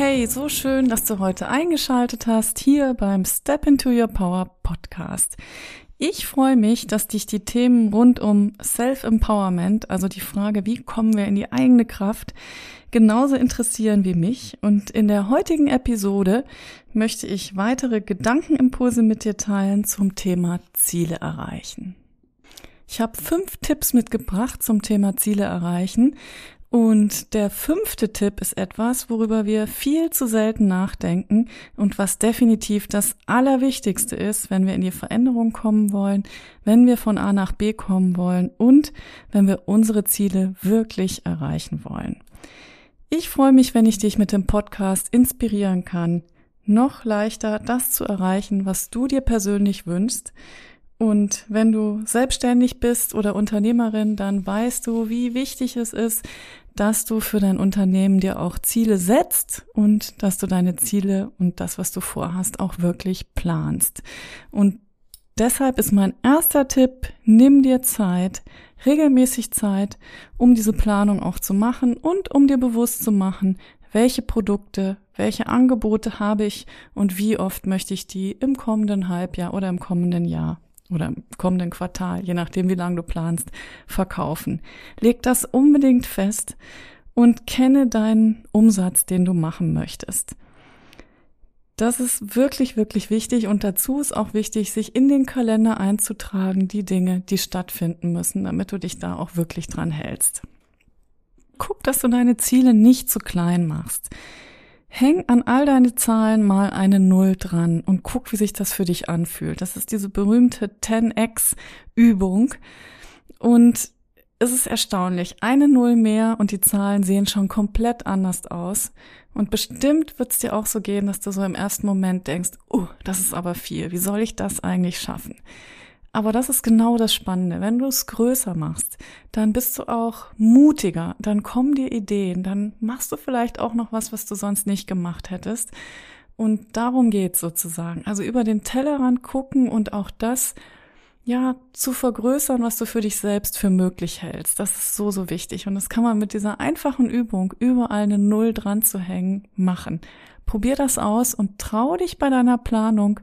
Hey, so schön, dass du heute eingeschaltet hast hier beim Step into Your Power Podcast. Ich freue mich, dass dich die Themen rund um Self-Empowerment, also die Frage, wie kommen wir in die eigene Kraft, genauso interessieren wie mich. Und in der heutigen Episode möchte ich weitere Gedankenimpulse mit dir teilen zum Thema Ziele erreichen. Ich habe fünf Tipps mitgebracht zum Thema Ziele erreichen, und der fünfte Tipp ist etwas, worüber wir viel zu selten nachdenken und was definitiv das Allerwichtigste ist, wenn wir in die Veränderung kommen wollen, wenn wir von A nach B kommen wollen und wenn wir unsere Ziele wirklich erreichen wollen. Ich freue mich, wenn ich dich mit dem Podcast inspirieren kann, noch leichter das zu erreichen, was du dir persönlich wünschst und wenn du selbstständig bist oder Unternehmerin, dann weißt du, wie wichtig es ist, dass du für dein Unternehmen dir auch Ziele setzt und dass du deine Ziele und das, was du vorhast, auch wirklich planst. Und deshalb ist mein erster Tipp, nimm dir Zeit, regelmäßig Zeit, um diese Planung auch zu machen und um dir bewusst zu machen, welche Produkte, welche Angebote habe ich und wie oft möchte ich die im kommenden Halbjahr oder im kommenden Jahr oder im kommenden Quartal, je nachdem, wie lange du planst, verkaufen. Leg das unbedingt fest und kenne deinen Umsatz, den du machen möchtest. Das ist wirklich, wirklich wichtig und dazu ist auch wichtig, sich in den Kalender einzutragen, die Dinge, die stattfinden müssen, damit du dich da auch wirklich dran hältst. Guck, dass du deine Ziele nicht zu klein machst. Häng an all deine Zahlen mal eine Null dran und guck, wie sich das für dich anfühlt. Das ist diese berühmte 10x-Übung. Und es ist erstaunlich. Eine Null mehr und die Zahlen sehen schon komplett anders aus. Und bestimmt wird es dir auch so gehen, dass du so im ersten Moment denkst, oh, das ist aber viel. Wie soll ich das eigentlich schaffen? Aber das ist genau das Spannende. Wenn du es größer machst, dann bist du auch mutiger, dann kommen dir Ideen, dann machst du vielleicht auch noch was, was du sonst nicht gemacht hättest. Und darum geht's sozusagen. Also über den Tellerrand gucken und auch das, ja, zu vergrößern, was du für dich selbst für möglich hältst. Das ist so, so wichtig. Und das kann man mit dieser einfachen Übung, überall eine Null dran zu hängen, machen. Probier das aus und trau dich bei deiner Planung,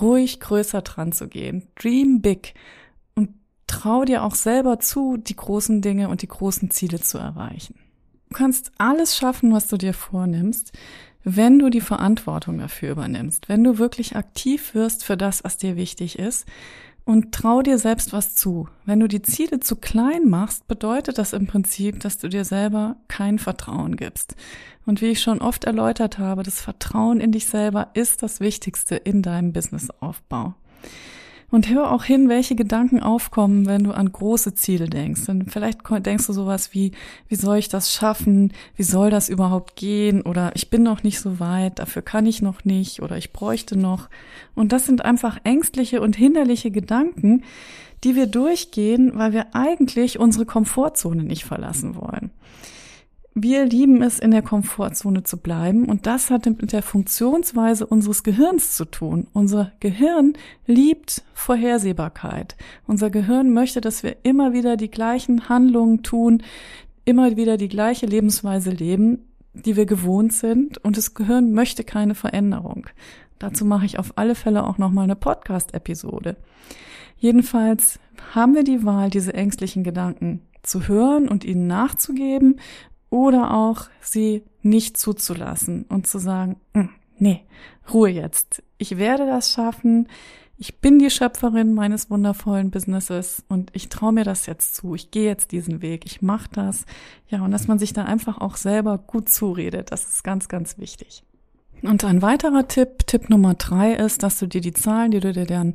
ruhig größer dran zu gehen. Dream big und trau dir auch selber zu, die großen Dinge und die großen Ziele zu erreichen. Du kannst alles schaffen, was du dir vornimmst, wenn du die Verantwortung dafür übernimmst, wenn du wirklich aktiv wirst für das, was dir wichtig ist und trau dir selbst was zu. Wenn du die Ziele zu klein machst, bedeutet das im Prinzip, dass du dir selber kein Vertrauen gibst. Und wie ich schon oft erläutert habe, das Vertrauen in dich selber ist das Wichtigste in deinem Businessaufbau. Und hör auch hin, welche Gedanken aufkommen, wenn du an große Ziele denkst. Und vielleicht denkst du sowas wie, wie soll ich das schaffen? Wie soll das überhaupt gehen? Oder ich bin noch nicht so weit, dafür kann ich noch nicht oder ich bräuchte noch. Und das sind einfach ängstliche und hinderliche Gedanken, die wir durchgehen, weil wir eigentlich unsere Komfortzone nicht verlassen wollen. Wir lieben es, in der Komfortzone zu bleiben und das hat mit der Funktionsweise unseres Gehirns zu tun. Unser Gehirn liebt Vorhersehbarkeit. Unser Gehirn möchte, dass wir immer wieder die gleichen Handlungen tun, immer wieder die gleiche Lebensweise leben, die wir gewohnt sind und das Gehirn möchte keine Veränderung. Dazu mache ich auf alle Fälle auch noch mal eine Podcast-Episode. Jedenfalls haben wir die Wahl, diese ängstlichen Gedanken zu hören und ihnen nachzugeben oder auch sie nicht zuzulassen und zu sagen, hm, nee, Ruhe jetzt. Ich werde das schaffen. Ich bin die Schöpferin meines wundervollen Businesses und ich traue mir das jetzt zu. Ich gehe jetzt diesen Weg. Ich mache das. Ja, und dass man sich da einfach auch selber gut zuredet, das ist ganz, ganz wichtig. Und ein weiterer Tipp, Tipp Nummer drei ist, dass du dir die Zahlen, die du dir dann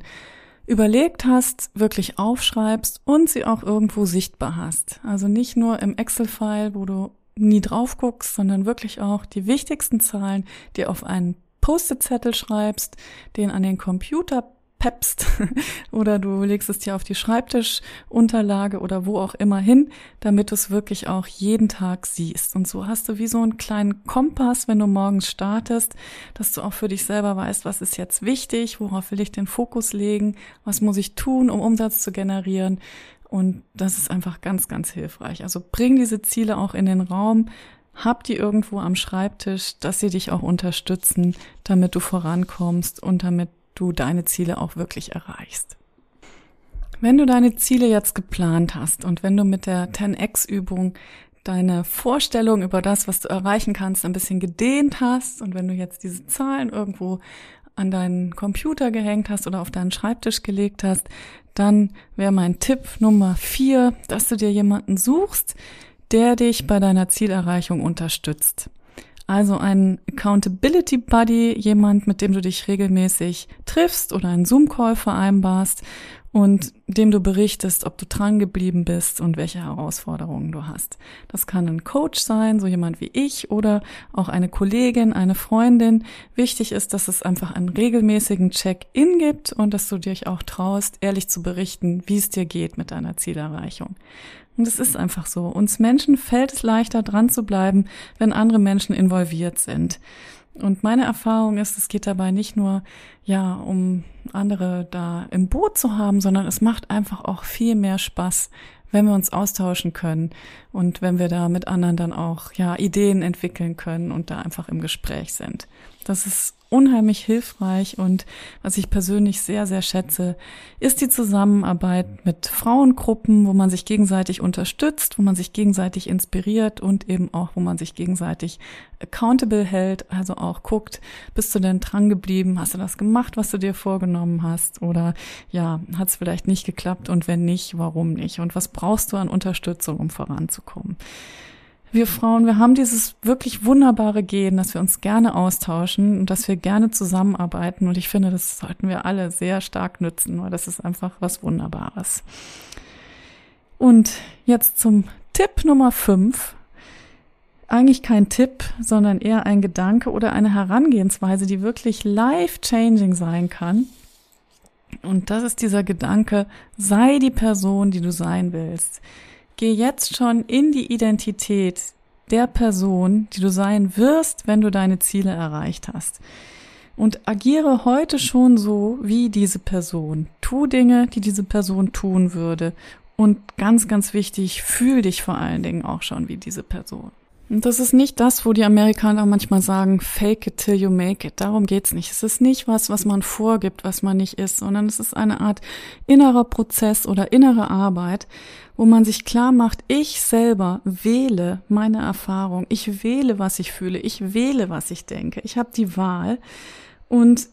überlegt hast, wirklich aufschreibst und sie auch irgendwo sichtbar hast. Also nicht nur im Excel-File, wo du nie drauf guckst, sondern wirklich auch die wichtigsten Zahlen, die auf ein Post-it-Zettel schreibst, den an den Computer peppst oder du legst es dir auf die Schreibtischunterlage oder wo auch immer hin, damit du es wirklich auch jeden Tag siehst. Und so hast du wie so einen kleinen Kompass, wenn du morgens startest, dass du auch für dich selber weißt, was ist jetzt wichtig, worauf will ich den Fokus legen, was muss ich tun, um Umsatz zu generieren. Und das ist einfach ganz, ganz hilfreich. Also bring diese Ziele auch in den Raum, hab die irgendwo am Schreibtisch, dass sie dich auch unterstützen, damit du vorankommst und damit du deine Ziele auch wirklich erreichst. Wenn du deine Ziele jetzt geplant hast und wenn du mit der 10x-Übung deine Vorstellung über das, was du erreichen kannst, ein bisschen gedehnt hast und wenn du jetzt diese Zahlen irgendwo an deinen Computer gehängt hast oder auf deinen Schreibtisch gelegt hast, dann wäre mein Tipp Nummer vier, dass du dir jemanden suchst, der dich bei deiner Zielerreichung unterstützt. Also ein Accountability Buddy, jemand, mit dem du dich regelmäßig triffst oder einen Zoom-Call vereinbarst und dem du berichtest, ob du dran geblieben bist und welche Herausforderungen du hast. Das kann ein Coach sein, so jemand wie ich oder auch eine Kollegin, eine Freundin. Wichtig ist, dass es einfach einen regelmäßigen Check-in gibt und dass du dich auch traust, ehrlich zu berichten, wie es dir geht mit deiner Zielerreichung. Und es ist einfach so. Uns Menschen fällt es leichter, dran zu bleiben, wenn andere Menschen involviert sind. Und meine Erfahrung ist, es geht dabei nicht nur, ja, um andere da im Boot zu haben, sondern es macht einfach auch viel mehr Spaß, wenn wir uns austauschen können und wenn wir da mit anderen dann auch, ja, Ideen entwickeln können und da einfach im Gespräch sind. Das ist unheimlich hilfreich und was ich persönlich sehr, sehr schätze, ist die Zusammenarbeit mit Frauengruppen, wo man sich gegenseitig unterstützt, wo man sich gegenseitig inspiriert und eben auch, wo man sich gegenseitig accountable hält, also auch guckt, bist du denn dran geblieben, hast du das gemacht, was du dir vorgenommen hast? Oder ja, hat es vielleicht nicht geklappt? Und wenn nicht, warum nicht? Und was brauchst du an Unterstützung, um voranzukommen wir Frauen, wir haben dieses wirklich wunderbare Gen, dass wir uns gerne austauschen und dass wir gerne zusammenarbeiten. Und ich finde, das sollten wir alle sehr stark nützen, weil das ist einfach was Wunderbares. Und jetzt zum Tipp Nummer fünf. Eigentlich kein Tipp, sondern eher ein Gedanke oder eine Herangehensweise, die wirklich life-changing sein kann. Und das ist dieser Gedanke, sei die Person, die du sein willst. Geh jetzt schon in die Identität der Person, die du sein wirst, wenn du deine Ziele erreicht hast. Und agiere heute schon so wie diese Person. Tu Dinge, die diese Person tun würde. Und ganz, ganz wichtig, fühl dich vor allen Dingen auch schon wie diese Person. Das ist nicht das, wo die Amerikaner manchmal sagen, fake it till you make it. Darum geht's nicht. Es ist nicht was, was man vorgibt, was man nicht ist, sondern es ist eine Art innerer Prozess oder innere Arbeit, wo man sich klar macht, ich selber wähle meine Erfahrung, ich wähle, was ich fühle, ich wähle, was ich denke. Ich habe die Wahl und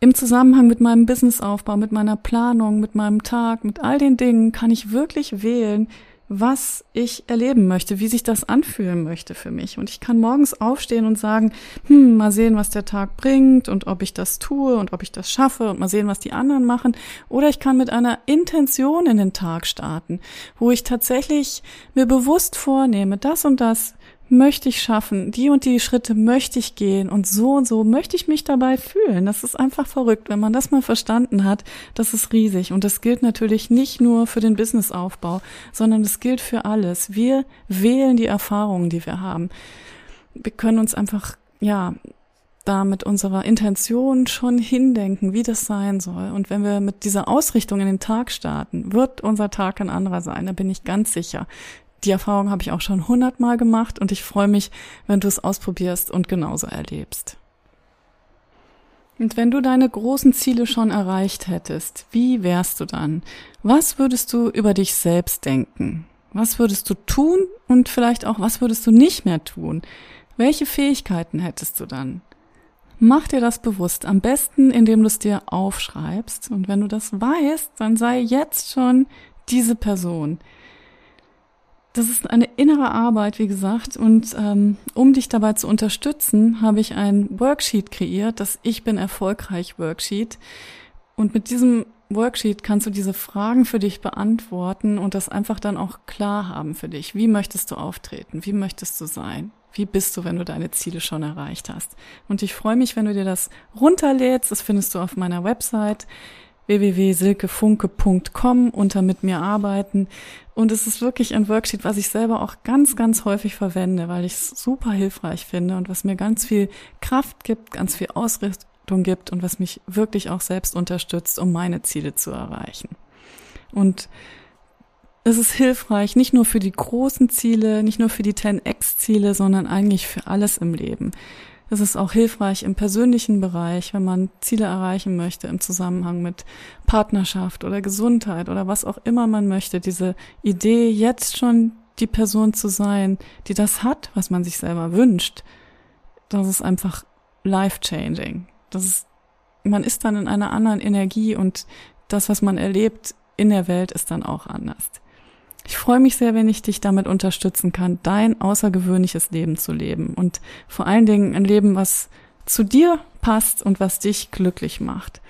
im Zusammenhang mit meinem Businessaufbau, mit meiner Planung, mit meinem Tag, mit all den Dingen kann ich wirklich wählen, was ich erleben möchte, wie sich das anfühlen möchte für mich. Und ich kann morgens aufstehen und sagen, hm, mal sehen, was der Tag bringt und ob ich das tue und ob ich das schaffe und mal sehen, was die anderen machen. Oder ich kann mit einer Intention in den Tag starten, wo ich tatsächlich mir bewusst vornehme, das und das möchte ich schaffen, die und die Schritte möchte ich gehen und so und so möchte ich mich dabei fühlen. Das ist einfach verrückt. Wenn man das mal verstanden hat, das ist riesig. Und das gilt natürlich nicht nur für den Businessaufbau, sondern das gilt für alles. Wir wählen die Erfahrungen, die wir haben. Wir können uns einfach, ja, da mit unserer Intention schon hindenken, wie das sein soll. Und wenn wir mit dieser Ausrichtung in den Tag starten, wird unser Tag ein anderer sein. Da bin ich ganz sicher. Die Erfahrung habe ich auch schon hundertmal gemacht und ich freue mich, wenn du es ausprobierst und genauso erlebst. Und wenn du deine großen Ziele schon erreicht hättest, wie wärst du dann? Was würdest du über dich selbst denken? Was würdest du tun und vielleicht auch, was würdest du nicht mehr tun? Welche Fähigkeiten hättest du dann? Mach dir das bewusst, am besten, indem du es dir aufschreibst. Und wenn du das weißt, dann sei jetzt schon diese Person, das ist eine innere Arbeit, wie gesagt. Und ähm, um dich dabei zu unterstützen, habe ich ein Worksheet kreiert, das Ich bin erfolgreich Worksheet. Und mit diesem Worksheet kannst du diese Fragen für dich beantworten und das einfach dann auch klar haben für dich. Wie möchtest du auftreten? Wie möchtest du sein? Wie bist du, wenn du deine Ziele schon erreicht hast? Und ich freue mich, wenn du dir das runterlädst. Das findest du auf meiner Website www.silkefunke.com unter mit mir arbeiten. Und es ist wirklich ein Worksheet, was ich selber auch ganz, ganz häufig verwende, weil ich es super hilfreich finde und was mir ganz viel Kraft gibt, ganz viel Ausrichtung gibt und was mich wirklich auch selbst unterstützt, um meine Ziele zu erreichen. Und es ist hilfreich, nicht nur für die großen Ziele, nicht nur für die 10x-Ziele, sondern eigentlich für alles im Leben. Es ist auch hilfreich im persönlichen Bereich, wenn man Ziele erreichen möchte im Zusammenhang mit Partnerschaft oder Gesundheit oder was auch immer man möchte. Diese Idee, jetzt schon die Person zu sein, die das hat, was man sich selber wünscht, das ist einfach life-changing. Das ist, man ist dann in einer anderen Energie und das, was man erlebt in der Welt, ist dann auch anders. Ich freue mich sehr, wenn ich dich damit unterstützen kann, dein außergewöhnliches Leben zu leben und vor allen Dingen ein Leben, was zu dir passt und was dich glücklich macht.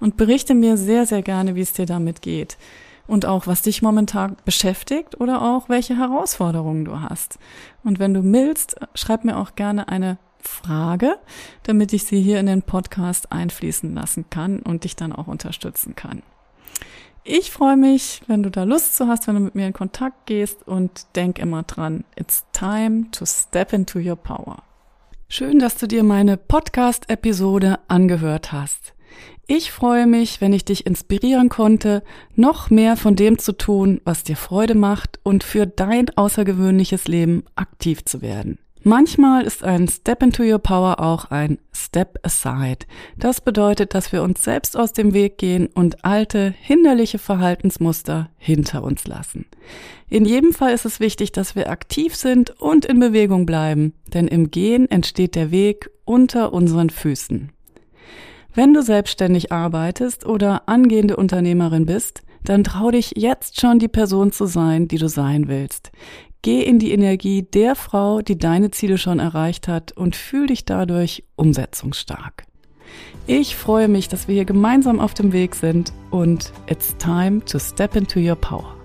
Und berichte mir sehr, sehr gerne, wie es dir damit geht und auch, was dich momentan beschäftigt oder auch welche Herausforderungen du hast. Und wenn du willst, schreib mir auch gerne eine Frage, damit ich sie hier in den Podcast einfließen lassen kann und dich dann auch unterstützen kann. Ich freue mich, wenn du da Lust zu hast, wenn du mit mir in Kontakt gehst und denk immer dran, it's time to step into your power. Schön, dass du dir meine Podcast-Episode angehört hast. Ich freue mich, wenn ich dich inspirieren konnte, noch mehr von dem zu tun, was dir Freude macht und für dein außergewöhnliches Leben aktiv zu werden. Manchmal ist ein Step into Your Power auch ein Step Aside. Das bedeutet, dass wir uns selbst aus dem Weg gehen und alte, hinderliche Verhaltensmuster hinter uns lassen. In jedem Fall ist es wichtig, dass wir aktiv sind und in Bewegung bleiben, denn im Gehen entsteht der Weg unter unseren Füßen. Wenn du selbstständig arbeitest oder angehende Unternehmerin bist, dann trau dich jetzt schon die Person zu sein, die du sein willst. Geh in die Energie der Frau, die deine Ziele schon erreicht hat und fühl dich dadurch umsetzungsstark. Ich freue mich, dass wir hier gemeinsam auf dem Weg sind und it's time to step into your power.